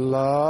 Love.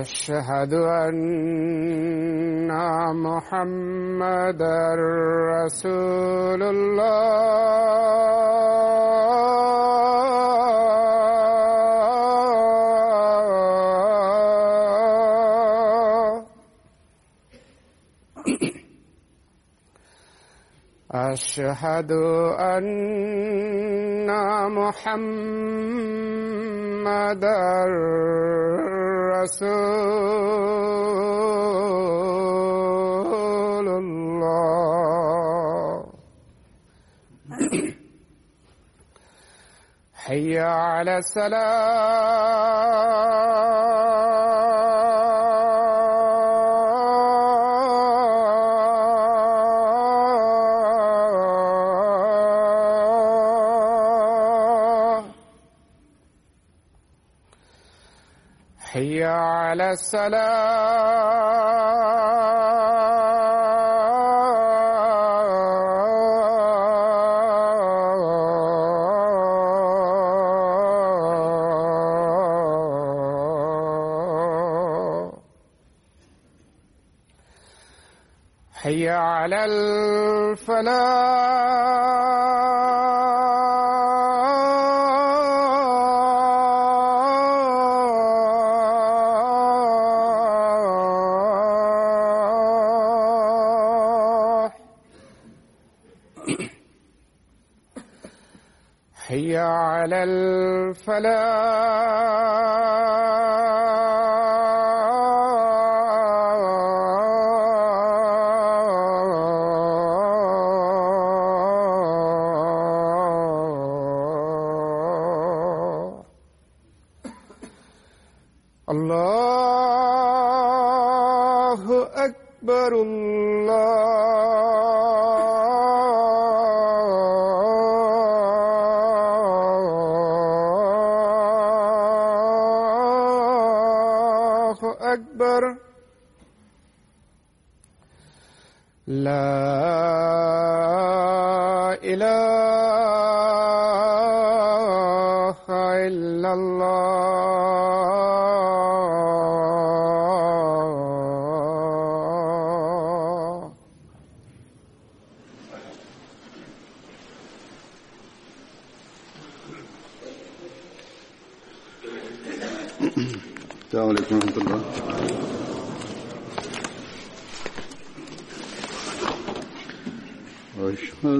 أشهد أن محمدا رسول الله. أشهد أن محمدا رسول الله. حي على السلام. السلام. حي على الفلاح. الفلاح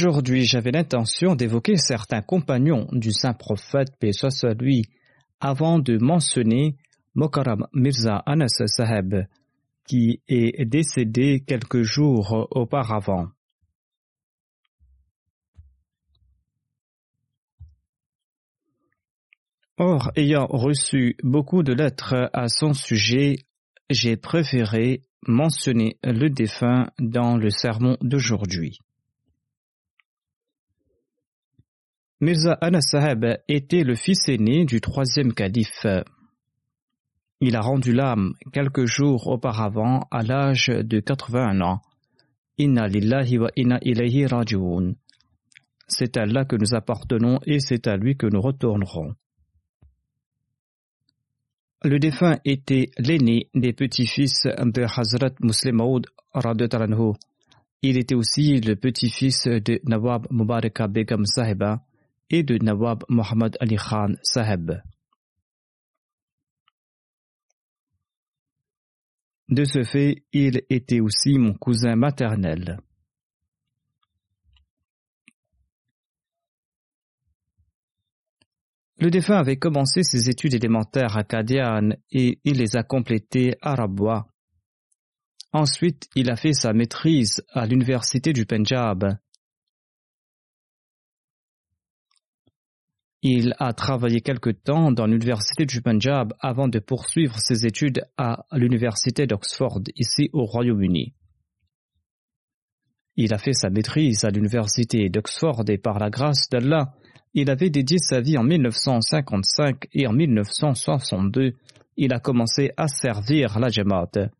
Aujourd'hui, j'avais l'intention d'évoquer certains compagnons du saint prophète, paix soit lui, avant de mentionner Mokaram Mirza Anas Saheb, qui est décédé quelques jours auparavant. Or, ayant reçu beaucoup de lettres à son sujet, j'ai préféré mentionner le défunt dans le sermon d'aujourd'hui. Mirza Anas était le fils aîné du troisième calife. Il a rendu l'âme quelques jours auparavant à l'âge de 81 ans. Inna lillahi wa inna ilayhi raji'un. C'est à Allah que nous appartenons et c'est à lui que nous retournerons. Le défunt était l'aîné des petits-fils de Hazrat Muslim radhiyallahu Il était aussi le petit-fils de Nawab Mubaraka Begum Sahiba et de Nawab Muhammad Ali Khan Saheb. De ce fait, il était aussi mon cousin maternel. Le défunt avait commencé ses études élémentaires à Kadian et il les a complétées à Rabwa. Ensuite, il a fait sa maîtrise à l'université du Punjab. Il a travaillé quelque temps dans l'université du Punjab avant de poursuivre ses études à l'université d'Oxford, ici au Royaume-Uni. Il a fait sa maîtrise à l'université d'Oxford et par la grâce d'Allah, il avait dédié sa vie en 1955 et en 1962, il a commencé à servir la Jamaat.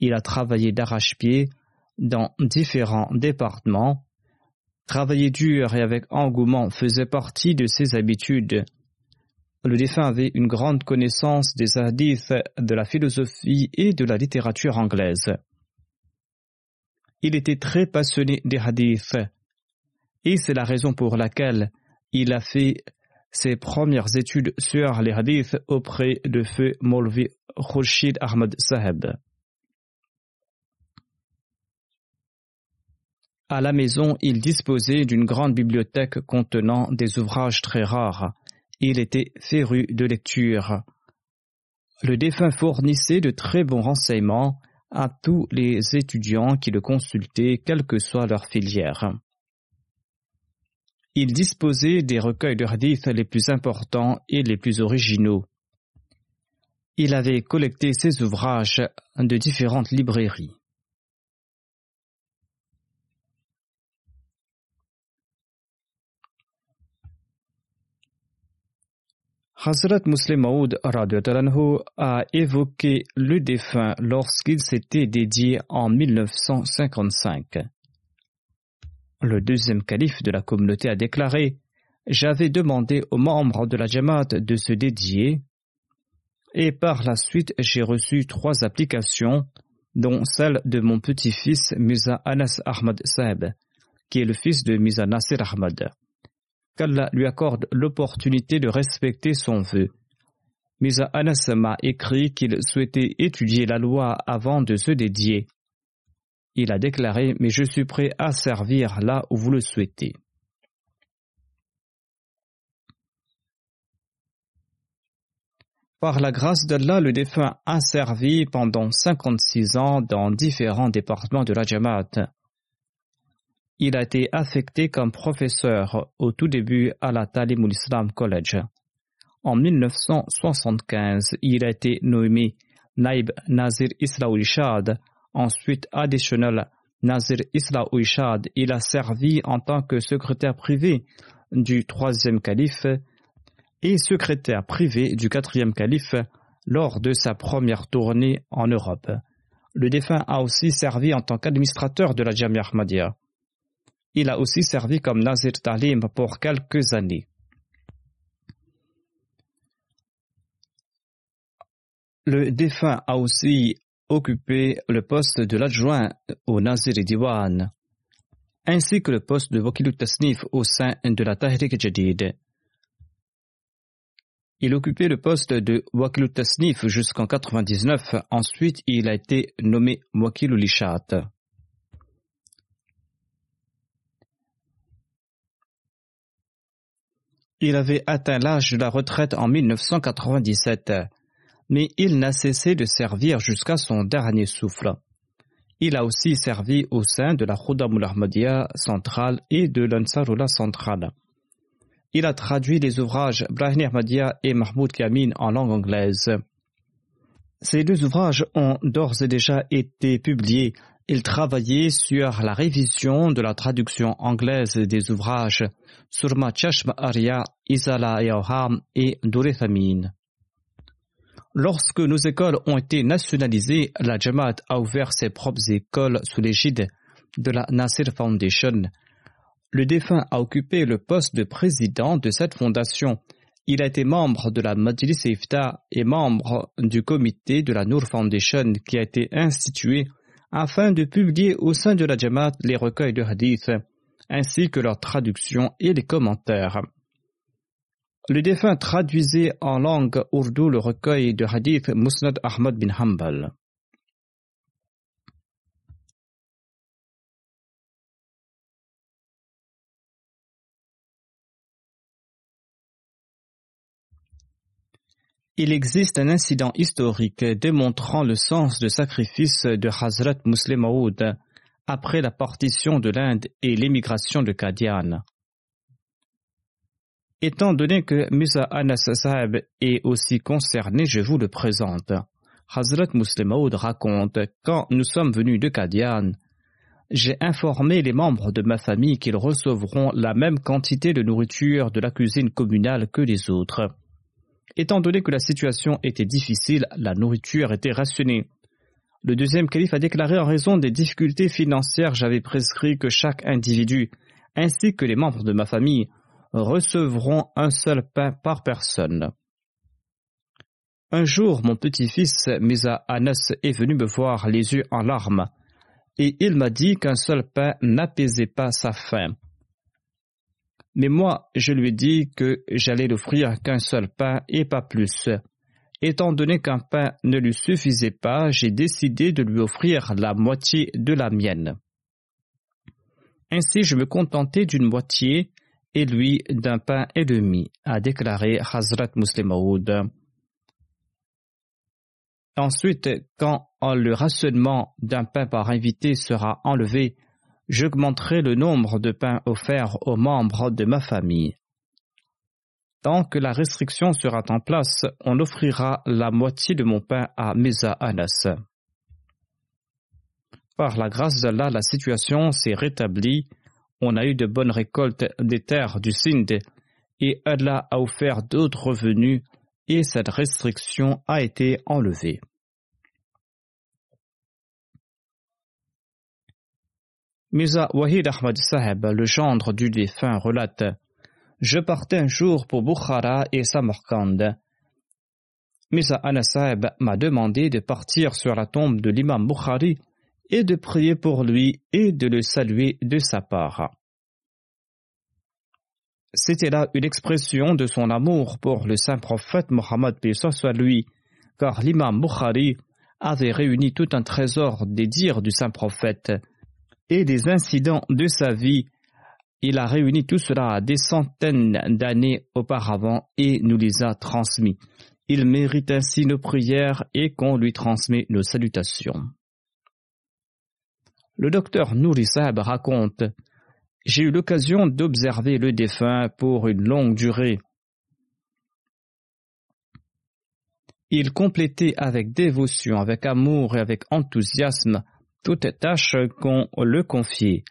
Il a travaillé d'arrache-pied dans différents départements Travailler dur et avec engouement faisait partie de ses habitudes. Le défunt avait une grande connaissance des hadiths, de la philosophie et de la littérature anglaise. Il était très passionné des hadiths et c'est la raison pour laquelle il a fait ses premières études sur les hadiths auprès de feu Molvi Khurshid Ahmad Saheb. À la maison, il disposait d'une grande bibliothèque contenant des ouvrages très rares. Il était féru de lecture. Le défunt fournissait de très bons renseignements à tous les étudiants qui le consultaient, quelle que soit leur filière. Il disposait des recueils de les plus importants et les plus originaux. Il avait collecté ses ouvrages de différentes librairies. Hazrat Muslim Maud a évoqué le défunt lorsqu'il s'était dédié en 1955. Le deuxième calife de la communauté a déclaré J'avais demandé aux membres de la Jamaat de se dédier et par la suite j'ai reçu trois applications, dont celle de mon petit-fils Musa Anas Ahmad Saeb, qui est le fils de Musa Nasir Ahmad qu'Allah lui accorde l'opportunité de respecter son vœu. Misa Anas m'a écrit qu'il souhaitait étudier la loi avant de se dédier. Il a déclaré Mais je suis prêt à servir là où vous le souhaitez. Par la grâce d'Allah, le défunt a servi pendant 56 ans dans différents départements de la Jamaat. Il a été affecté comme professeur au tout début à la Talimul Islam College. En 1975, il a été nommé Naib Nazir Isla Ishad, ensuite additionnel Nazir Isla Ishad. Il a servi en tant que secrétaire privé du troisième calife et secrétaire privé du quatrième calife lors de sa première tournée en Europe. Le défunt a aussi servi en tant qu'administrateur de la Jamia Ahmadiyya. Il a aussi servi comme Nazir Talim pour quelques années. Le défunt a aussi occupé le poste de l'adjoint au Nazir Diwan, ainsi que le poste de Wakil Tasnif au sein de la Tahrik Jadid. Il occupait le poste de Wakil Tasnif jusqu'en 99. Ensuite, il a été nommé Wakil Lishat. Il avait atteint l'âge de la retraite en 1997, mais il n'a cessé de servir jusqu'à son dernier souffle. Il a aussi servi au sein de la Khudamul Ahmadiyya centrale et de l'Ansarullah centrale. Il a traduit les ouvrages Brahim Ahmadiyya et Mahmoud Kamin en langue anglaise. Ces deux ouvrages ont d'ores et déjà été publiés. Il travaillait sur la révision de la traduction anglaise des ouvrages Surma Chashma Arya, Isala Yaoham et Durethamin. Lorsque nos écoles ont été nationalisées, la Jamaat a ouvert ses propres écoles sous l'égide de la Nasir Foundation le défunt a occupé le poste de président de cette fondation. Il a été membre de la Majlis Ifta et membre du comité de la Noor Foundation qui a été institué afin de publier au sein de la Jamaat les recueils de hadith, ainsi que leur traduction et les commentaires. Le défunt traduisait en langue ourdou le recueil de hadith Musnad Ahmad bin Hanbal. Il existe un incident historique démontrant le sens de sacrifice de Hazrat Muslim Maud après la partition de l'Inde et l'émigration de Kadian. Étant donné que Musa Anas est aussi concerné, je vous le présente. Hazrat Muslim Maud raconte Quand nous sommes venus de Kadian, j'ai informé les membres de ma famille qu'ils recevront la même quantité de nourriture de la cuisine communale que les autres. Étant donné que la situation était difficile, la nourriture était rationnée. Le deuxième calife a déclaré en raison des difficultés financières, j'avais prescrit que chaque individu, ainsi que les membres de ma famille, recevront un seul pain par personne. Un jour, mon petit-fils Misa Anas est venu me voir les yeux en larmes, et il m'a dit qu'un seul pain n'apaisait pas sa faim. Mais moi, je lui dit que j'allais l'offrir qu'un seul pain et pas plus. Étant donné qu'un pain ne lui suffisait pas, j'ai décidé de lui offrir la moitié de la mienne. Ainsi, je me contentais d'une moitié et lui d'un pain et demi, a déclaré Hazrat Muslim Ensuite, quand le rationnement d'un pain par invité sera enlevé, j'augmenterai le nombre de pains offerts aux membres de ma famille. Tant que la restriction sera en place, on offrira la moitié de mon pain à Mesa Anas. Par la grâce d'Allah, la situation s'est rétablie. On a eu de bonnes récoltes des terres du Sindh et Allah a offert d'autres revenus et cette restriction a été enlevée. Mirza Wahid Ahmad Saheb, le gendre du défunt, relate Je partais un jour pour Bukhara et Samarkand. Mirza Anas Saheb m'a demandé de partir sur la tombe de l'imam Bukhari et de prier pour lui et de le saluer de sa part. C'était là une expression de son amour pour le saint prophète Mohammed soit lui, car l'imam Bukhari avait réuni tout un trésor des dires du saint prophète et des incidents de sa vie. Il a réuni tout cela des centaines d'années auparavant et nous les a transmis. Il mérite ainsi nos prières et qu'on lui transmet nos salutations. Le docteur Nouri raconte J'ai eu l'occasion d'observer le défunt pour une longue durée. Il complétait avec dévotion, avec amour et avec enthousiasme toute tâche qu'on le confiait.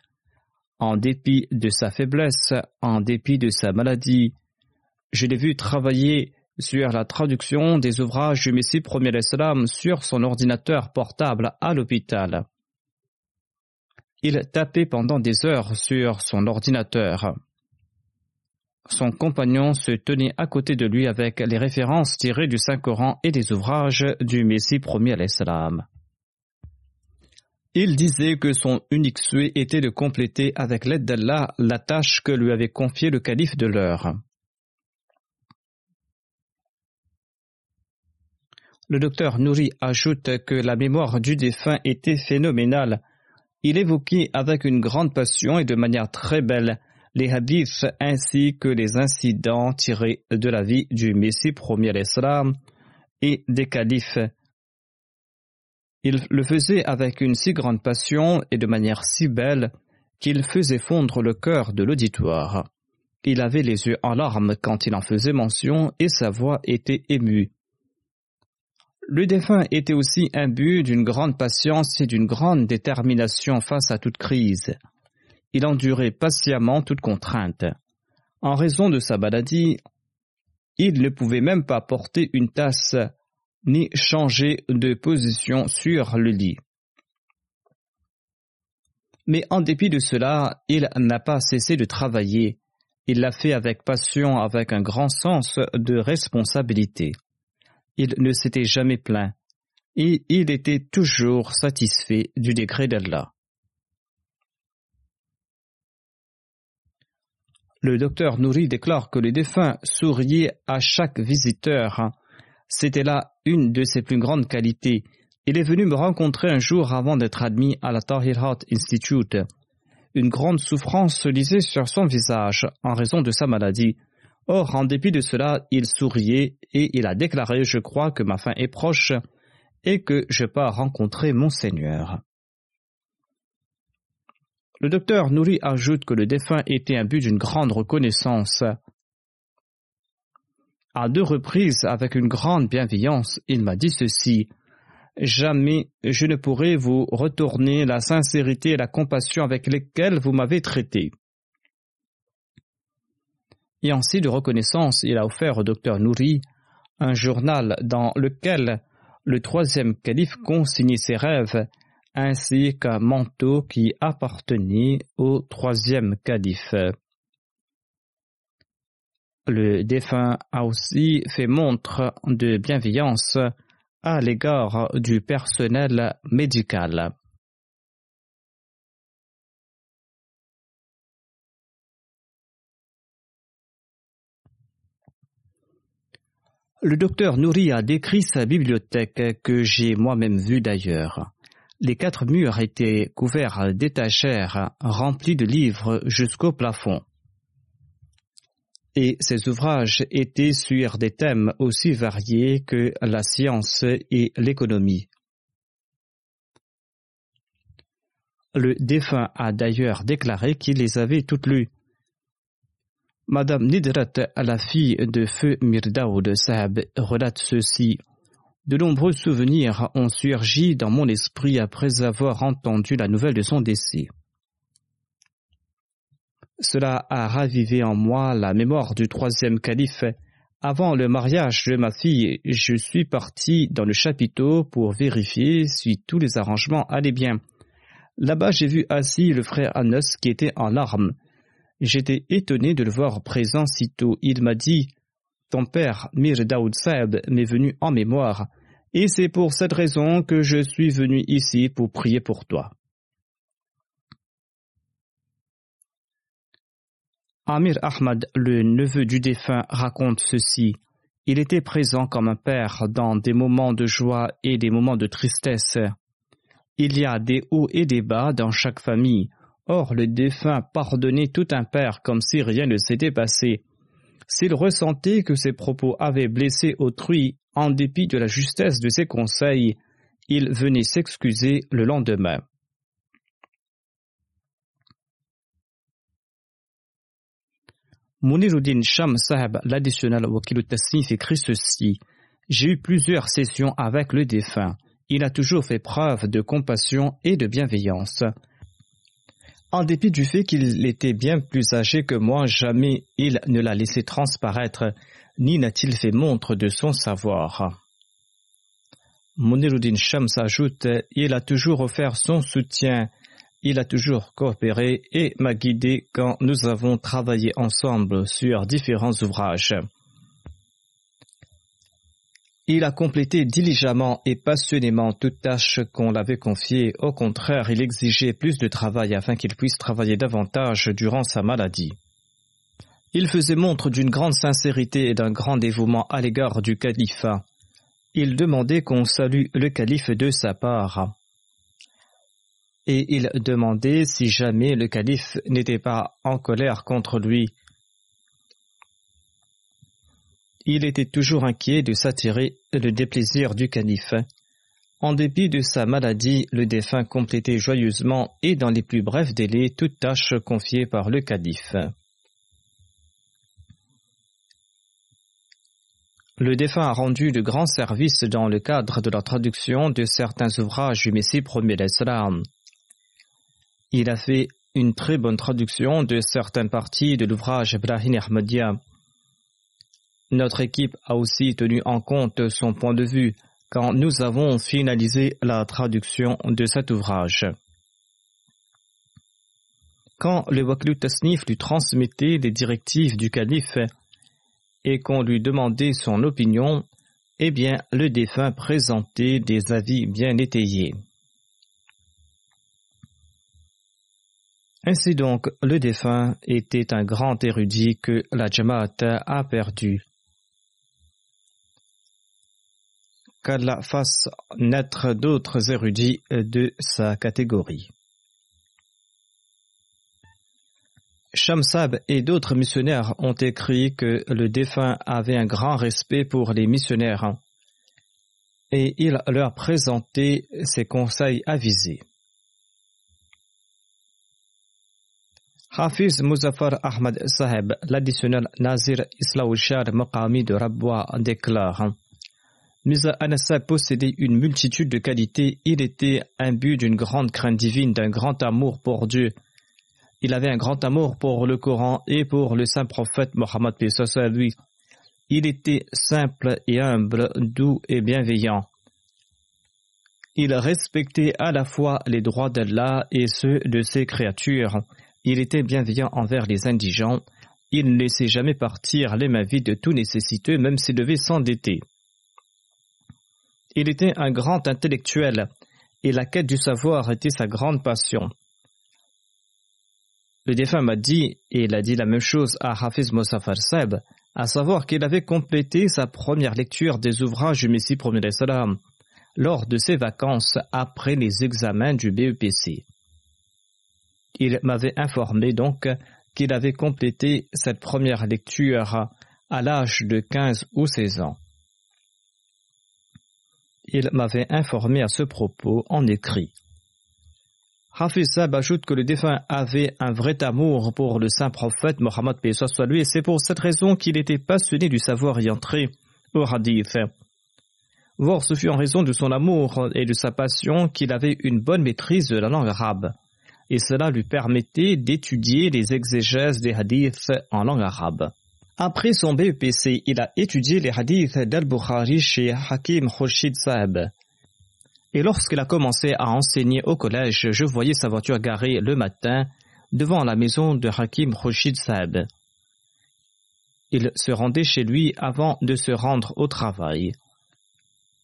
En dépit de sa faiblesse, en dépit de sa maladie, je l'ai vu travailler sur la traduction des ouvrages du Messie premier Islam sur son ordinateur portable à l'hôpital. Il tapait pendant des heures sur son ordinateur. son compagnon se tenait à côté de lui avec les références tirées du Saint-Coran et des ouvrages du Messie premier l'Islam. Il disait que son unique souhait était de compléter avec l'aide d'Allah la tâche que lui avait confiée le calife de l'heure. Le docteur Nouri ajoute que la mémoire du défunt était phénoménale. Il évoquait avec une grande passion et de manière très belle les hadiths ainsi que les incidents tirés de la vie du Messie premier à l'Islam et des califes. Il le faisait avec une si grande passion et de manière si belle qu'il faisait fondre le cœur de l'auditoire. Il avait les yeux en larmes quand il en faisait mention et sa voix était émue. Le défunt était aussi imbu d'une grande patience et d'une grande détermination face à toute crise il endurait patiemment toute contrainte. En raison de sa maladie, il ne pouvait même pas porter une tasse ni changer de position sur le lit. Mais en dépit de cela, il n'a pas cessé de travailler. Il l'a fait avec passion, avec un grand sens de responsabilité. Il ne s'était jamais plaint et il était toujours satisfait du décret d'Allah. Le docteur Nouri déclare que le défunt souriait à chaque visiteur. C'était là une de ses plus grandes qualités. Il est venu me rencontrer un jour avant d'être admis à la Tahir Heart Institute. Une grande souffrance se lisait sur son visage en raison de sa maladie. Or, en dépit de cela, il souriait et il a déclaré Je crois que ma fin est proche et que je pars rencontrer mon Seigneur. Le docteur Nouri ajoute que le défunt était un but d'une grande reconnaissance. À deux reprises, avec une grande bienveillance, il m'a dit ceci. Jamais je ne pourrai vous retourner la sincérité et la compassion avec lesquelles vous m'avez traité. Et ainsi de reconnaissance, il a offert au docteur Nouri un journal dans lequel le troisième calife consignait ses rêves ainsi qu'un manteau qui appartenait au troisième calife. Le défunt a aussi fait montre de bienveillance à l'égard du personnel médical. Le docteur Nouri a décrit sa bibliothèque que j'ai moi-même vue d'ailleurs. Les quatre murs étaient couverts d'étagères remplies de livres jusqu'au plafond. Et ces ouvrages étaient sur des thèmes aussi variés que la science et l'économie. Le défunt a d'ailleurs déclaré qu'il les avait toutes lues. Madame Nidrat, la fille de feu Mirdaoud Sahab, relate ceci. De nombreux souvenirs ont surgi dans mon esprit après avoir entendu la nouvelle de son décès. Cela a ravivé en moi la mémoire du troisième calife. Avant le mariage de ma fille, je suis parti dans le chapiteau pour vérifier si tous les arrangements allaient bien. Là-bas, j'ai vu assis le frère Anas qui était en larmes. J'étais étonné de le voir présent sitôt. Il m'a dit ton père, Mir Daoud Saeb, m'est venu en mémoire, et c'est pour cette raison que je suis venu ici pour prier pour toi. Amir Ahmad, le neveu du défunt, raconte ceci. Il était présent comme un père dans des moments de joie et des moments de tristesse. Il y a des hauts et des bas dans chaque famille. Or, le défunt pardonnait tout un père comme si rien ne s'était passé. S'il ressentait que ses propos avaient blessé autrui, en dépit de la justesse de ses conseils, il venait s'excuser le lendemain. Muniruddin Sham Sahab, l'additionnel Wakil Tassif, écrit ceci. J'ai eu plusieurs sessions avec le défunt. Il a toujours fait preuve de compassion et de bienveillance. En dépit du fait qu'il était bien plus âgé que moi, jamais il ne l'a laissé transparaître, ni n'a-t-il fait montre de son savoir. Moniruddin Shams ajoute, il a toujours offert son soutien il a toujours coopéré et m'a guidé quand nous avons travaillé ensemble sur différents ouvrages. Il a complété diligemment et passionnément toute tâche qu'on l'avait confiée. Au contraire, il exigeait plus de travail afin qu'il puisse travailler davantage durant sa maladie. Il faisait montre d'une grande sincérité et d'un grand dévouement à l'égard du califat. Il demandait qu'on salue le calife de sa part. Et il demandait si jamais le calife n'était pas en colère contre lui il était toujours inquiet de s'attirer le déplaisir du calife. En dépit de sa maladie, le défunt complétait joyeusement et dans les plus brefs délais toute tâche confiée par le calife. Le défunt a rendu de grands services dans le cadre de la traduction de certains ouvrages du Messie premier. Il a fait une très bonne traduction de certaines parties de l'ouvrage Ibrahim Ahmadiyya. Notre équipe a aussi tenu en compte son point de vue quand nous avons finalisé la traduction de cet ouvrage. Quand le Waklu Tasnif lui transmettait les directives du calife et qu'on lui demandait son opinion, eh bien, le défunt présentait des avis bien étayés. Ainsi donc, le défunt était un grand érudit que la Jamaat a perdu. qu'Allah fasse naître d'autres érudits de sa catégorie. Shamsab et d'autres missionnaires ont écrit que le défunt avait un grand respect pour les missionnaires et il leur présentait ses conseils avisés. Hafiz Muzaffar Ahmad Saheb, l'additionnel Nazir Islaouchar Maqami de Rabwa, déclare Mirza Anassa possédait une multitude de qualités. Il était imbu d'une grande crainte divine, d'un grand amour pour Dieu. Il avait un grand amour pour le Coran et pour le saint prophète Mohammed lui. Il était simple et humble, doux et bienveillant. Il respectait à la fois les droits d'Allah et ceux de ses créatures. Il était bienveillant envers les indigents. Il ne laissait jamais partir les mains de tout nécessiteux, même s'il devait s'endetter. Il était un grand intellectuel et la quête du savoir était sa grande passion. Le défunt m'a dit, et il a dit la même chose à Hafiz Mosafar Seb, à savoir qu'il avait complété sa première lecture des ouvrages du Messie premier lors de ses vacances après les examens du BEPC. Il m'avait informé donc qu'il avait complété cette première lecture à l'âge de 15 ou 16 ans. Il m'avait informé à ce propos en écrit. Hafiz Sab ajoute que le défunt avait un vrai amour pour le saint prophète Mohammed soit lui et c'est pour cette raison qu'il était passionné du savoir y entrer au hadith. Voir ce fut en raison de son amour et de sa passion qu'il avait une bonne maîtrise de la langue arabe et cela lui permettait d'étudier les exégèses des hadiths en langue arabe. Après son BEPC, il a étudié les hadiths d'Al-Bukhari chez Hakim Khurshid Saab. Et lorsqu'il a commencé à enseigner au collège, je voyais sa voiture garée le matin devant la maison de Hakim Khurshid Saab. Il se rendait chez lui avant de se rendre au travail.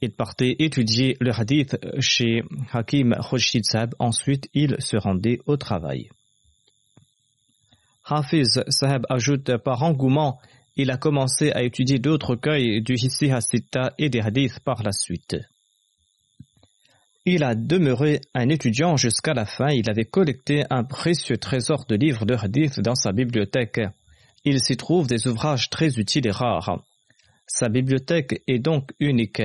Il partait étudier le hadith chez Hakim Khurshid Saab, ensuite il se rendait au travail. Hafiz Saheb ajoute par engouement, il a commencé à étudier d'autres recueils du Hissi Hasita et des hadiths par la suite. Il a demeuré un étudiant jusqu'à la fin. Il avait collecté un précieux trésor de livres de hadith dans sa bibliothèque. Il s'y trouve des ouvrages très utiles et rares. Sa bibliothèque est donc unique.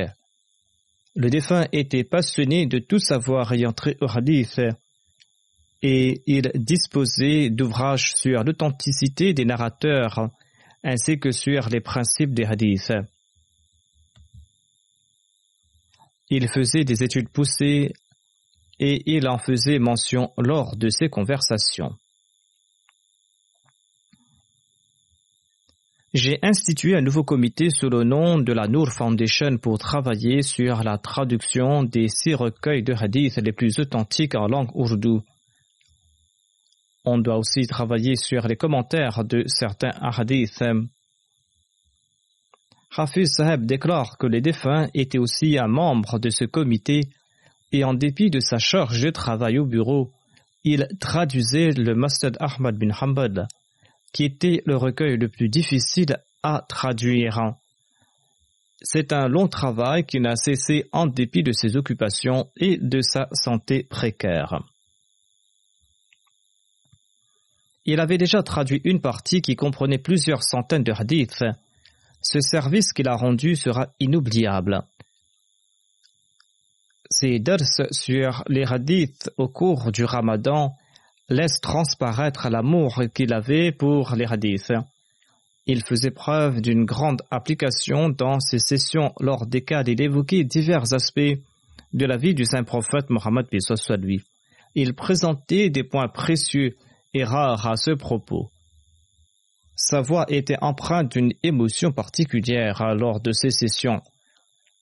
Le défunt était passionné de tout savoir ayant trait au hadith et il disposait d'ouvrages sur l'authenticité des narrateurs ainsi que sur les principes des hadiths. Il faisait des études poussées et il en faisait mention lors de ses conversations. J'ai institué un nouveau comité sous le nom de la Noor Foundation pour travailler sur la traduction des six recueils de hadiths les plus authentiques en langue ourdou On doit aussi travailler sur les commentaires de certains hadiths. Hafiz Saheb déclare que les défunts étaient aussi un membre de ce comité et en dépit de sa charge de travail au bureau, il traduisait le Masjid Ahmad bin Hanbal, qui était le recueil le plus difficile à traduire. C'est un long travail qui n'a cessé en dépit de ses occupations et de sa santé précaire. Il avait déjà traduit une partie qui comprenait plusieurs centaines de hadiths. Ce service qu'il a rendu sera inoubliable. Ses dars sur les hadiths au cours du ramadan laissent transparaître l'amour qu'il avait pour les hadiths. Il faisait preuve d'une grande application dans ses sessions lors desquelles il évoquait divers aspects de la vie du saint prophète Mohammed soit. Il présentait des points précieux et rares à ce propos. Sa voix était empreinte d'une émotion particulière lors de ces sessions.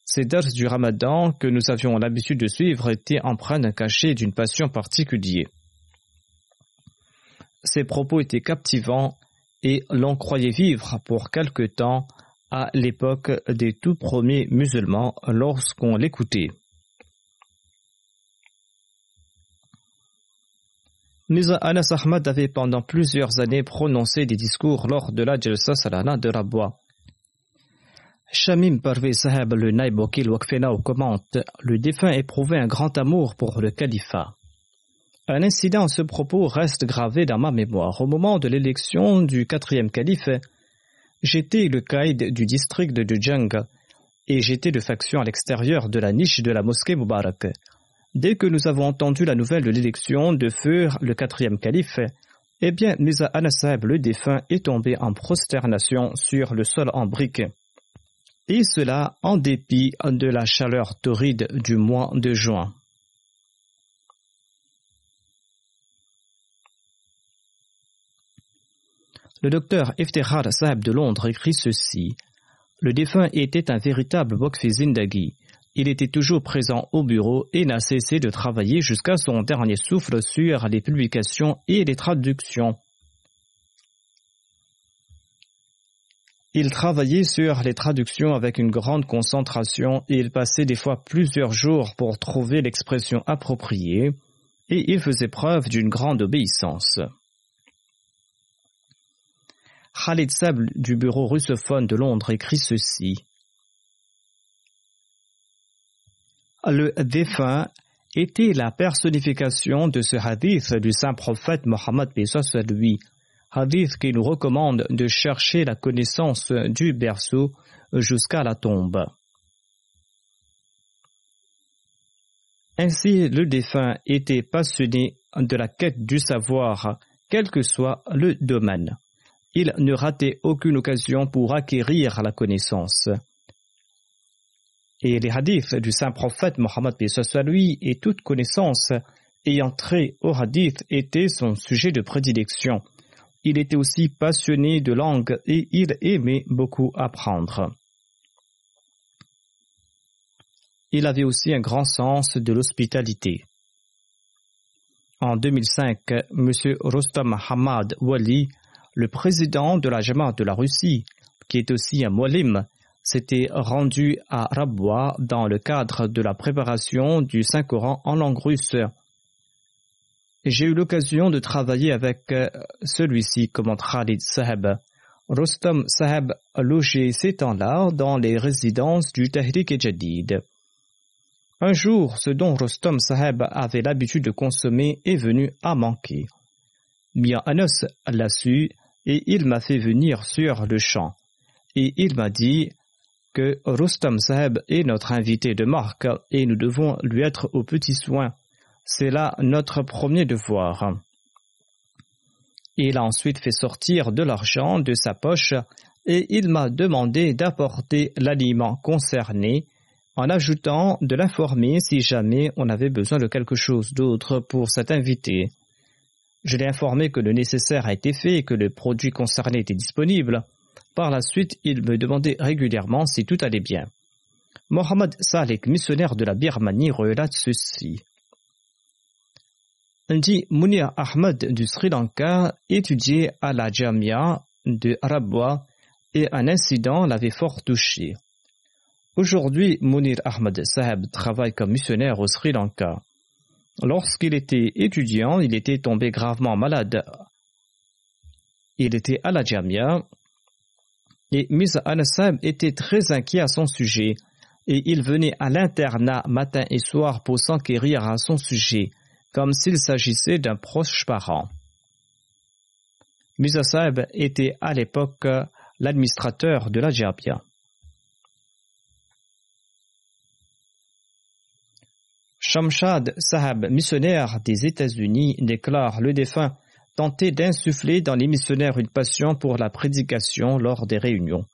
Ces dars du ramadan que nous avions l'habitude de suivre étaient empreints d'un cachet d'une passion particulière. Ses propos étaient captivants et l'on croyait vivre pour quelque temps à l'époque des tout premiers musulmans lorsqu'on l'écoutait. Mirza Anas Ahmad avait pendant plusieurs années prononcé des discours lors de la Jalsa Salana de Rabwa. Shamim Parvez Sahab le Naib Wakil Wakfena commente Le défunt éprouvait un grand amour pour le califat. Un incident à ce propos reste gravé dans ma mémoire. Au moment de l'élection du quatrième calife, j'étais le caïd du district de Djang et j'étais de faction à l'extérieur de la niche de la mosquée Mubarak. Dès que nous avons entendu la nouvelle de l'élection de Fur, le quatrième calife, eh bien, Misa Anasab, le défunt, est tombé en prosternation sur le sol en briques. Et cela en dépit de la chaleur torride du mois de juin. Le docteur Iftihar Saab de Londres écrit ceci. Le défunt était un véritable Bokfi Il était toujours présent au bureau et n'a cessé de travailler jusqu'à son dernier souffle sur les publications et les traductions. Il travaillait sur les traductions avec une grande concentration et il passait des fois plusieurs jours pour trouver l'expression appropriée et il faisait preuve d'une grande obéissance. Khalid Sable du bureau russophone de Londres écrit ceci. Le défunt était la personnification de ce hadith du saint prophète Mohammed lui, hadith qui nous recommande de chercher la connaissance du berceau jusqu'à la tombe. Ainsi, le défunt était passionné de la quête du savoir, quel que soit le domaine il ne ratait aucune occasion pour acquérir la connaissance. Et les hadiths du saint prophète Mohammed lui et toute connaissance ayant trait au hadith était son sujet de prédilection. Il était aussi passionné de langue et il aimait beaucoup apprendre. Il avait aussi un grand sens de l'hospitalité. En 2005, M. Rostam Hamad Wali le président de la Jamaat de la Russie, qui est aussi un molim, s'était rendu à Rabwa dans le cadre de la préparation du Saint-Coran en langue russe. J'ai eu l'occasion de travailler avec euh, celui-ci, comme Khalid Saheb. Rostam Saheb logé ces temps-là dans les résidences du Tahrik et Jadid. Un jour, ce dont Rostam Saheb avait l'habitude de consommer est venu à manquer. Mia Anos l'a su et il m'a fait venir sur le champ. Et il m'a dit que Rustam Saheb est notre invité de marque et nous devons lui être aux petits soins. C'est là notre premier devoir. Il a ensuite fait sortir de l'argent de sa poche et il m'a demandé d'apporter l'aliment concerné en ajoutant de l'informer si jamais on avait besoin de quelque chose d'autre pour cet invité. Je l'ai informé que le nécessaire a été fait et que le produit concerné était disponible. Par la suite, il me demandait régulièrement si tout allait bien. Mohamed Salek, missionnaire de la Birmanie, relate ceci. dit Munir Ahmed du Sri Lanka étudiait à la Jamia de Rabwa et un incident l'avait fort touché. Aujourd'hui, Munir Ahmed Saheb travaille comme missionnaire au Sri Lanka. Lorsqu'il était étudiant, il était tombé gravement malade. Il était à la Jamia et Misa Al-Saheb était très inquiet à son sujet et il venait à l'internat matin et soir pour s'enquérir à son sujet comme s'il s'agissait d'un proche parent. Misa Saeb était à l'époque l'administrateur de la Jamia. Shamshad Sahab, missionnaire des États-Unis, déclare le défunt tenter d'insuffler dans les missionnaires une passion pour la prédication lors des réunions.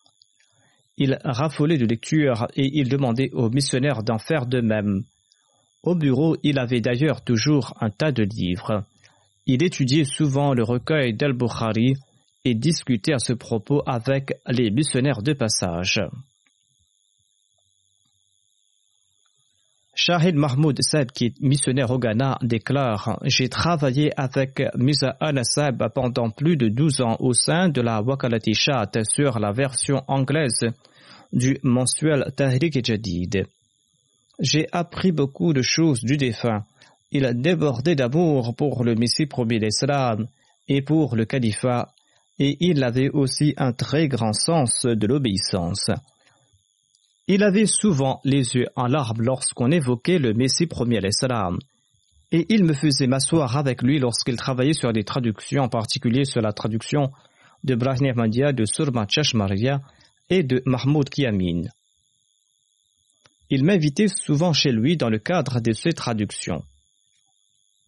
Il raffolait de lecture et il demandait aux missionnaires d'en faire de même. Au bureau, il avait d'ailleurs toujours un tas de livres. Il étudiait souvent le recueil d'Al-Bukhari et discutait à ce propos avec les missionnaires de passage. Shahid Mahmoud Saeb, qui est missionnaire au Ghana, déclare J'ai travaillé avec Musa al-Saeb pendant plus de 12 ans au sein de la Wakalati Shat sur la version anglaise du mensuel Tahrik Jadid. J'ai appris beaucoup de choses du défunt. Il a débordé d'amour pour le Messie premier d'Islam et pour le califat, et il avait aussi un très grand sens de l'obéissance. Il avait souvent les yeux en larmes lorsqu'on évoquait le Messie premier l'Islam. Et il me faisait m'asseoir avec lui lorsqu'il travaillait sur des traductions, en particulier sur la traduction de Brahim Ahmadiyya, de Surma Chashmaria et de Mahmoud Kiamin. Il m'invitait souvent chez lui dans le cadre de ses traductions.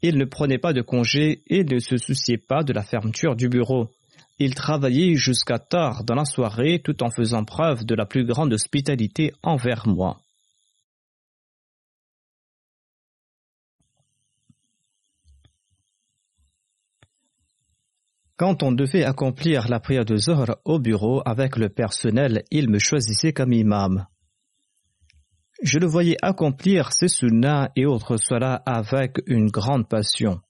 Il ne prenait pas de congé et ne se souciait pas de la fermeture du bureau. Il travaillait jusqu'à tard dans la soirée tout en faisant preuve de la plus grande hospitalité envers moi. Quand on devait accomplir la prière de Zohar au bureau avec le personnel, il me choisissait comme imam. Je le voyais accomplir ses sunnas et autres cela avec une grande passion.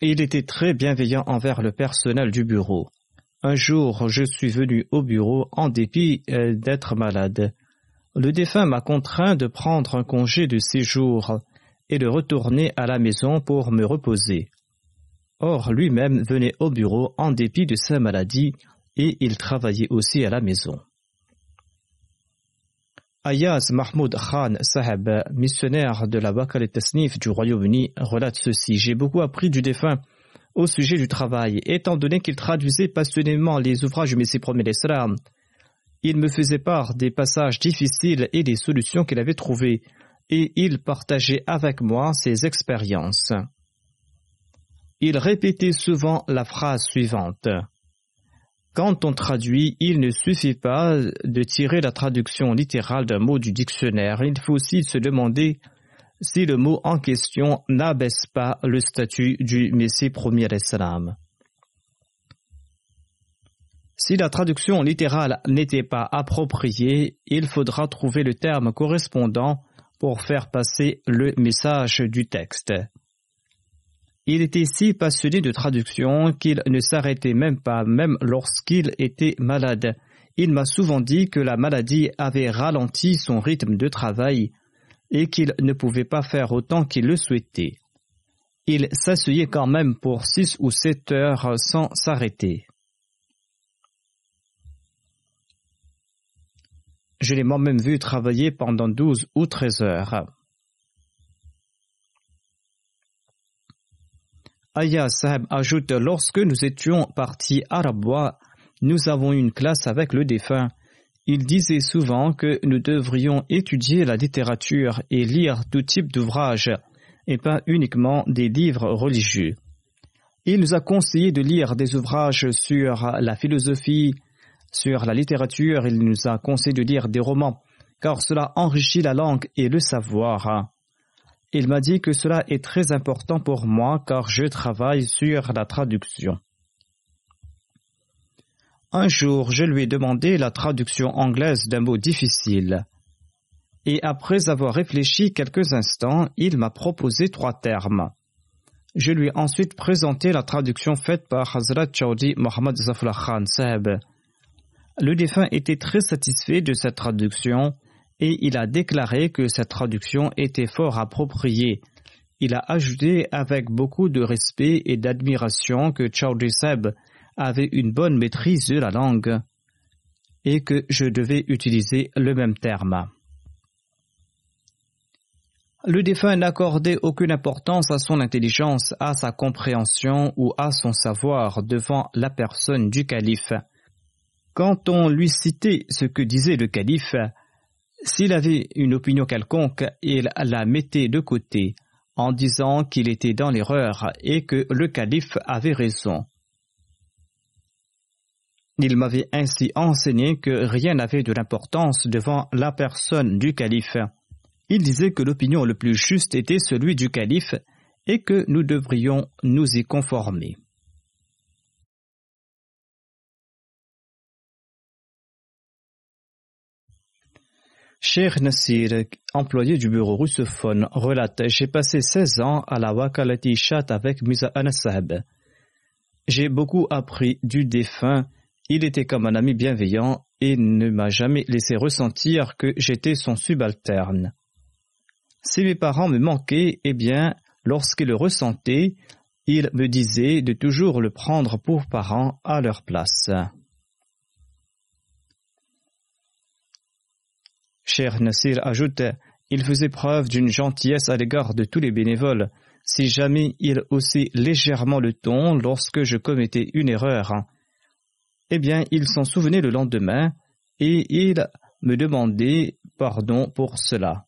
Il était très bienveillant envers le personnel du bureau. Un jour, je suis venu au bureau en dépit euh, d'être malade. Le défunt m'a contraint de prendre un congé de séjour et de retourner à la maison pour me reposer. Or, lui-même venait au bureau en dépit de sa maladie et il travaillait aussi à la maison. Ayaz Mahmoud Khan Saheb, missionnaire de la Bakal et Tasnif du Royaume-Uni, relate ceci. J'ai beaucoup appris du défunt au sujet du travail, étant donné qu'il traduisait passionnément les ouvrages du Messie premier. Il me faisait part des passages difficiles et des solutions qu'il avait trouvées, et il partageait avec moi ses expériences. Il répétait souvent la phrase suivante. Quand on traduit, il ne suffit pas de tirer la traduction littérale d'un mot du dictionnaire. Il faut aussi se demander si le mot en question n'abaisse pas le statut du Messie premier Islam. Si la traduction littérale n'était pas appropriée, il faudra trouver le terme correspondant pour faire passer le message du texte. Il était si passionné de traduction qu'il ne s'arrêtait même pas, même lorsqu'il était malade. Il m'a souvent dit que la maladie avait ralenti son rythme de travail et qu'il ne pouvait pas faire autant qu'il le souhaitait. Il s'asseyait quand même pour six ou sept heures sans s'arrêter. Je l'ai moi-même vu travailler pendant douze ou treize heures. Aya Saheb ajoute Lorsque nous étions partis à Rabwa, nous avons eu une classe avec le défunt. Il disait souvent que nous devrions étudier la littérature et lire tout type d'ouvrages, et pas uniquement des livres religieux. Il nous a conseillé de lire des ouvrages sur la philosophie, sur la littérature, il nous a conseillé de lire des romans, car cela enrichit la langue et le savoir. Il m'a dit que cela est très important pour moi car je travaille sur la traduction. Un jour, je lui ai demandé la traduction anglaise d'un mot difficile. Et après avoir réfléchi quelques instants, il m'a proposé trois termes. Je lui ai ensuite présenté la traduction faite par Hazrat Chaudi Mohammad Zafullah Khan Sahib. Le défunt était très satisfait de cette traduction et il a déclaré que cette traduction était fort appropriée. Il a ajouté avec beaucoup de respect et d'admiration que Chaudhry avait une bonne maîtrise de la langue et que je devais utiliser le même terme. Le défunt n'accordait aucune importance à son intelligence, à sa compréhension ou à son savoir devant la personne du calife. Quand on lui citait ce que disait le calife, s'il avait une opinion quelconque, il la mettait de côté en disant qu'il était dans l'erreur et que le calife avait raison. Il m'avait ainsi enseigné que rien n'avait de l'importance devant la personne du calife. Il disait que l'opinion le plus juste était celui du calife et que nous devrions nous y conformer. Cher Nassir, employé du bureau russophone, relate J'ai passé 16 ans à la Wakalati Chat avec Musa Anasab. J'ai beaucoup appris du défunt. Il était comme un ami bienveillant et ne m'a jamais laissé ressentir que j'étais son subalterne. Si mes parents me manquaient, eh bien, lorsqu'ils le ressentaient, ils me disaient de toujours le prendre pour parent à leur place. Cher Nassir ajoute Il faisait preuve d'une gentillesse à l'égard de tous les bénévoles. Si jamais il haussait légèrement le ton lorsque je commettais une erreur, eh bien, il s'en souvenait le lendemain et il me demandait pardon pour cela.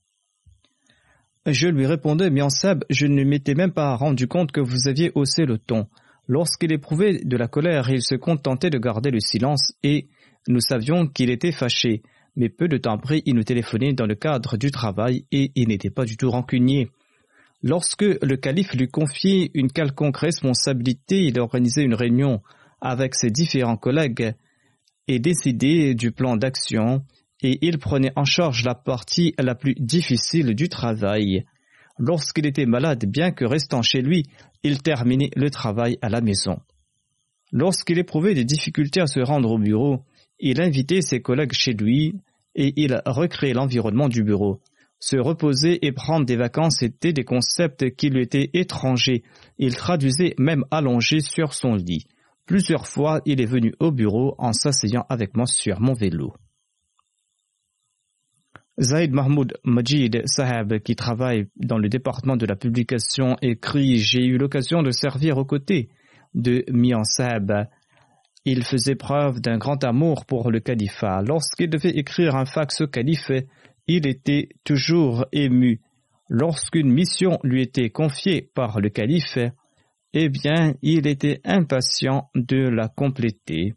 Je lui répondais, bien Sab, je ne m'étais même pas rendu compte que vous aviez haussé le ton. Lorsqu'il éprouvait de la colère, il se contentait de garder le silence et nous savions qu'il était fâché mais peu de temps après, il nous téléphonait dans le cadre du travail et il n'était pas du tout rancunier. Lorsque le calife lui confiait une quelconque responsabilité, il organisait une réunion avec ses différents collègues et décidait du plan d'action et il prenait en charge la partie la plus difficile du travail. Lorsqu'il était malade, bien que restant chez lui, il terminait le travail à la maison. Lorsqu'il éprouvait des difficultés à se rendre au bureau, il invitait ses collègues chez lui et il recréait l'environnement du bureau. Se reposer et prendre des vacances étaient des concepts qui lui étaient étrangers. Il traduisait même allongé sur son lit. Plusieurs fois, il est venu au bureau en s'asseyant avec moi sur mon vélo. Zaid Mahmoud Majid Sahab, qui travaille dans le département de la publication, écrit J'ai eu l'occasion de servir aux côtés de Mian Sahab il faisait preuve d'un grand amour pour le califat. Lorsqu'il devait écrire un fax au calife, il était toujours ému. Lorsqu'une mission lui était confiée par le calife, eh bien, il était impatient de la compléter.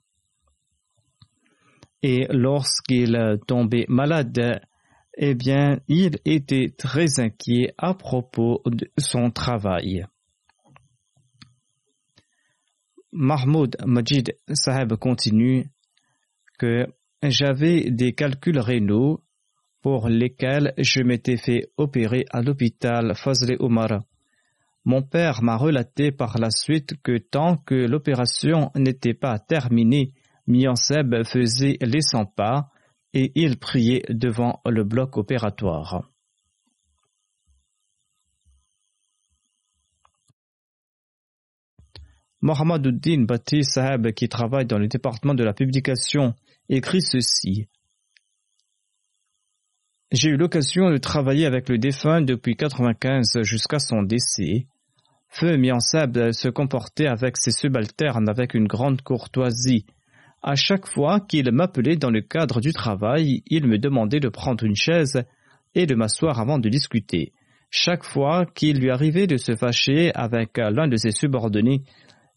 Et lorsqu'il tombait malade, eh bien, il était très inquiet à propos de son travail. Mahmoud Majid Saheb continue que j'avais des calculs rénaux pour lesquels je m'étais fait opérer à l'hôpital Fazle Omar. Mon père m'a relaté par la suite que tant que l'opération n'était pas terminée, Mianseb faisait les 100 pas et il priait devant le bloc opératoire. Mohammeduddin Bati Saheb, qui travaille dans le département de la publication, écrit ceci. J'ai eu l'occasion de travailler avec le défunt depuis 95 jusqu'à son décès. Feu Miansab se comportait avec ses subalternes avec une grande courtoisie. À chaque fois qu'il m'appelait dans le cadre du travail, il me demandait de prendre une chaise et de m'asseoir avant de discuter. Chaque fois qu'il lui arrivait de se fâcher avec l'un de ses subordonnés,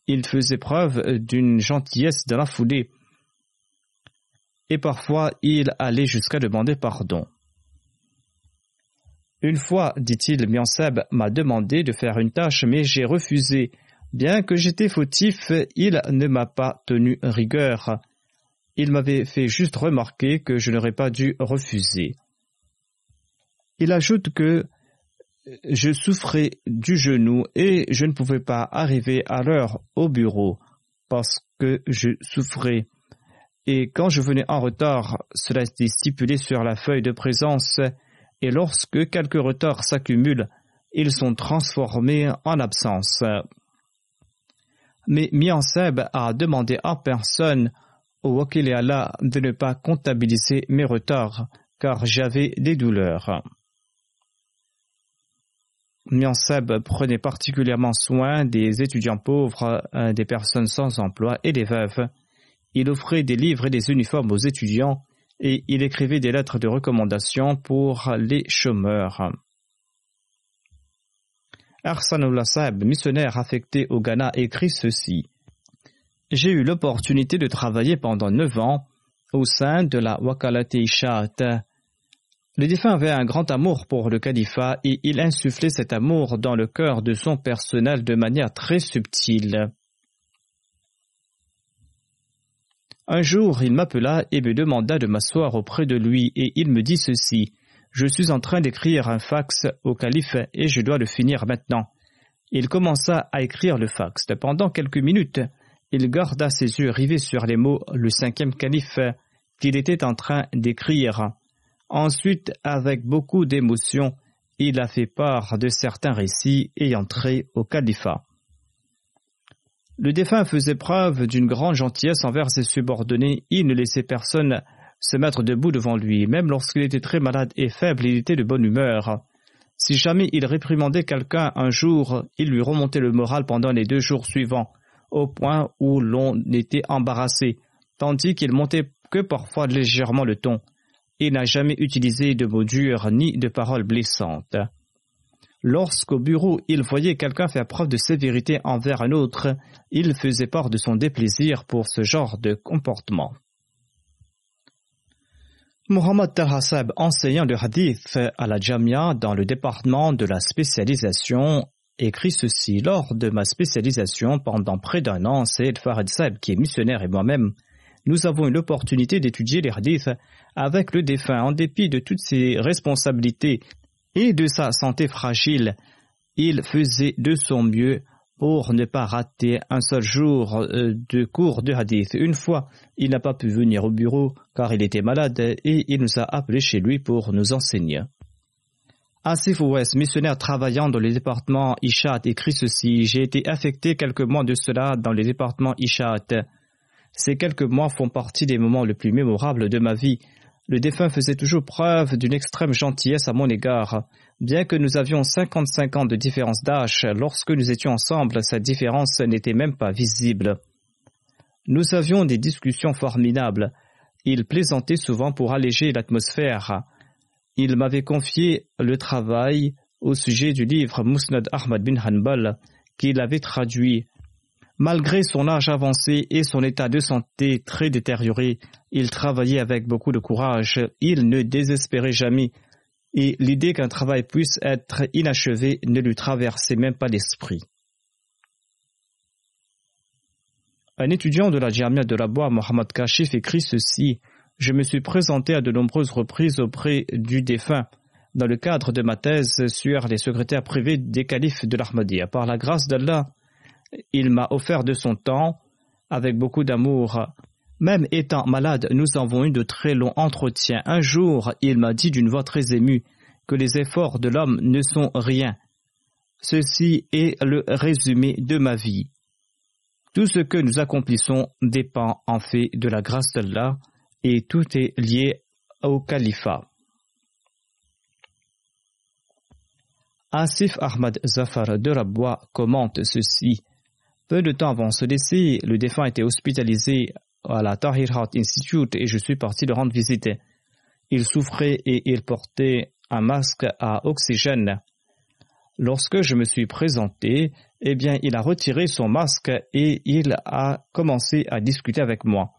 il faisait preuve d'une gentillesse dans la foulée, et parfois il allait jusqu'à demander pardon. Une fois, dit-il, Mianseb m'a demandé de faire une tâche, mais j'ai refusé. Bien que j'étais fautif, il ne m'a pas tenu rigueur. Il m'avait fait juste remarquer que je n'aurais pas dû refuser. Il ajoute que je souffrais du genou et je ne pouvais pas arriver à l'heure au bureau parce que je souffrais. Et quand je venais en retard, cela était stipulé sur la feuille de présence et lorsque quelques retards s'accumulent, ils sont transformés en absence. Mais Mianseb a demandé en personne au Wakil de ne pas comptabiliser mes retards car j'avais des douleurs. Mianseb prenait particulièrement soin des étudiants pauvres, euh, des personnes sans emploi et des veuves. Il offrait des livres et des uniformes aux étudiants et il écrivait des lettres de recommandation pour les chômeurs. Arsanullah Saeb, missionnaire affecté au Ghana, écrit ceci. J'ai eu l'opportunité de travailler pendant neuf ans au sein de la Wakalati Ishat. Le défunt avait un grand amour pour le califat et il insufflait cet amour dans le cœur de son personnel de manière très subtile. Un jour, il m'appela et me demanda de m'asseoir auprès de lui et il me dit ceci. Je suis en train d'écrire un fax au calife et je dois le finir maintenant. Il commença à écrire le fax. Pendant quelques minutes, il garda ses yeux rivés sur les mots le cinquième calife qu'il était en train d'écrire. Ensuite, avec beaucoup d'émotion, il a fait part de certains récits ayant trait au califat. Le défunt faisait preuve d'une grande gentillesse envers ses subordonnés. Il ne laissait personne se mettre debout devant lui. Même lorsqu'il était très malade et faible, il était de bonne humeur. Si jamais il réprimandait quelqu'un un jour, il lui remontait le moral pendant les deux jours suivants, au point où l'on était embarrassé, tandis qu'il montait que parfois légèrement le ton. Il n'a jamais utilisé de mots durs ni de paroles blessantes. Lorsqu'au bureau il voyait quelqu'un faire preuve de sévérité envers un autre, il faisait part de son déplaisir pour ce genre de comportement. Muhammad Tahassab, enseignant le hadith à la Jamia dans le département de la spécialisation, écrit ceci. Lors de ma spécialisation pendant près d'un an, Sayyid Farid Saab, qui est missionnaire et moi-même, nous avons eu l'opportunité d'étudier les hadiths avec le défunt en dépit de toutes ses responsabilités et de sa santé fragile, il faisait de son mieux pour ne pas rater un seul jour euh, de cours de hadith. Une fois, il n'a pas pu venir au bureau car il était malade et il nous a appelés chez lui pour nous enseigner. Asif Ouest, missionnaire travaillant dans le département Ishat, écrit ceci J'ai été affecté quelques mois de cela dans le département Ishat. Ces quelques mois font partie des moments les plus mémorables de ma vie le défunt faisait toujours preuve d'une extrême gentillesse à mon égard. Bien que nous avions 55 ans de différence d'âge, lorsque nous étions ensemble, cette différence n'était même pas visible. Nous avions des discussions formidables. Il plaisantait souvent pour alléger l'atmosphère. Il m'avait confié le travail au sujet du livre Musnad Ahmad bin Hanbal qu'il avait traduit. Malgré son âge avancé et son état de santé très détérioré, il travaillait avec beaucoup de courage, il ne désespérait jamais, et l'idée qu'un travail puisse être inachevé ne lui traversait même pas l'esprit. Un étudiant de la Jamia de la Bois, Mohamed Kashif, écrit ceci Je me suis présenté à de nombreuses reprises auprès du défunt dans le cadre de ma thèse sur les secrétaires privés des califes de l'Ahmadiyya. Par la grâce d'Allah, il m'a offert de son temps avec beaucoup d'amour. Même étant malade, nous avons eu de très longs entretiens. Un jour, il m'a dit d'une voix très émue que les efforts de l'homme ne sont rien. Ceci est le résumé de ma vie. Tout ce que nous accomplissons dépend en fait de la grâce d'Allah et tout est lié au califat. Asif Ahmad Zafar de Rabwa commente ceci. Peu de temps avant ce décès, le défunt était hospitalisé à la Tahir Institute et je suis parti le rendre visite. Il souffrait et il portait un masque à oxygène. Lorsque je me suis présenté, eh bien, il a retiré son masque et il a commencé à discuter avec moi.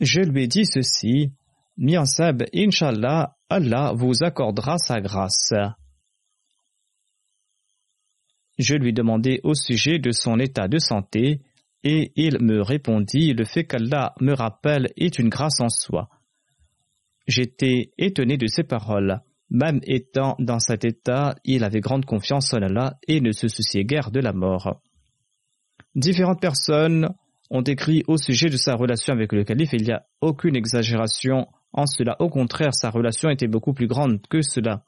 Je lui ai dit ceci, Miansab, Inch'Allah, Allah vous accordera sa grâce. Je lui demandai au sujet de son état de santé, et il me répondit Le fait qu'Allah me rappelle est une grâce en soi. J'étais étonné de ces paroles. Même étant dans cet état, il avait grande confiance en Allah et ne se souciait guère de la mort. Différentes personnes ont écrit au sujet de sa relation avec le calife il n'y a aucune exagération en cela. Au contraire, sa relation était beaucoup plus grande que cela.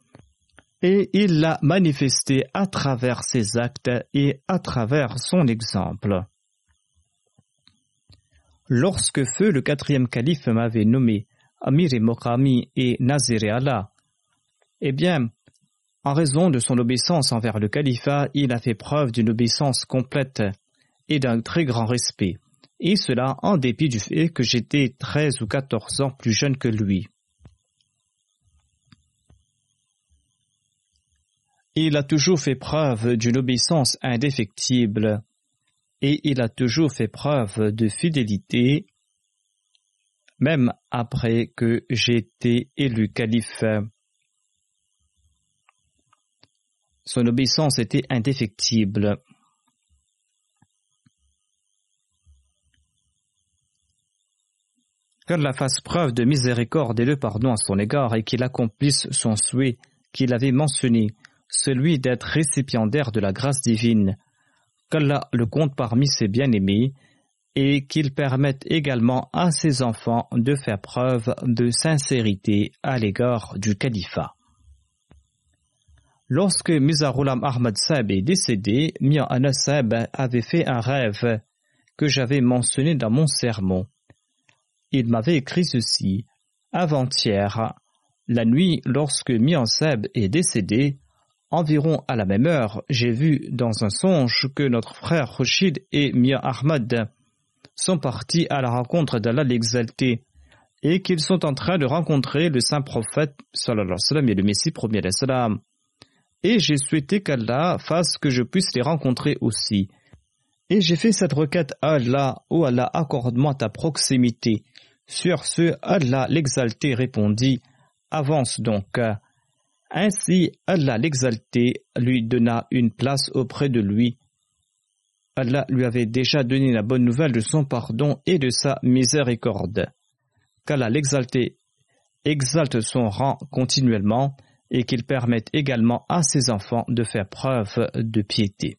Et il l'a manifesté à travers ses actes et à travers son exemple. Lorsque feu le quatrième calife m'avait nommé Amir et et Nazir et Allah, eh bien, en raison de son obéissance envers le califat, il a fait preuve d'une obéissance complète et d'un très grand respect, et cela en dépit du fait que j'étais treize ou quatorze ans plus jeune que lui. Il a toujours fait preuve d'une obéissance indéfectible et il a toujours fait preuve de fidélité, même après que j'ai été élu calife. Son obéissance était indéfectible. Qu'Allah fasse preuve de miséricorde et de pardon à son égard et qu'il accomplisse son souhait qu'il avait mentionné, celui d'être récipiendaire de la grâce divine, qu'Allah le compte parmi ses bien-aimés et qu'il permette également à ses enfants de faire preuve de sincérité à l'égard du califat. Lorsque Mizarulam Ahmad Sab est décédé, Mia Anasab avait fait un rêve que j'avais mentionné dans mon sermon. Il m'avait écrit ceci. Avant-hier, la nuit, lorsque Mianseb est décédé, environ à la même heure, j'ai vu dans un songe que notre frère Rachid et Mia Ahmad sont partis à la rencontre d'Allah l'exalté et qu'ils sont en train de rencontrer le saint prophète et le Messie premier salam. Et j'ai souhaité qu'Allah fasse que je puisse les rencontrer aussi. Et j'ai fait cette requête à Allah, ô Allah, accorde-moi ta proximité. Sur ce, Allah l'exalté répondit, avance donc. Ainsi, Allah l'exalté lui donna une place auprès de lui. Allah lui avait déjà donné la bonne nouvelle de son pardon et de sa miséricorde. Qu'Allah l'exalté exalte son rang continuellement et qu'il permette également à ses enfants de faire preuve de piété.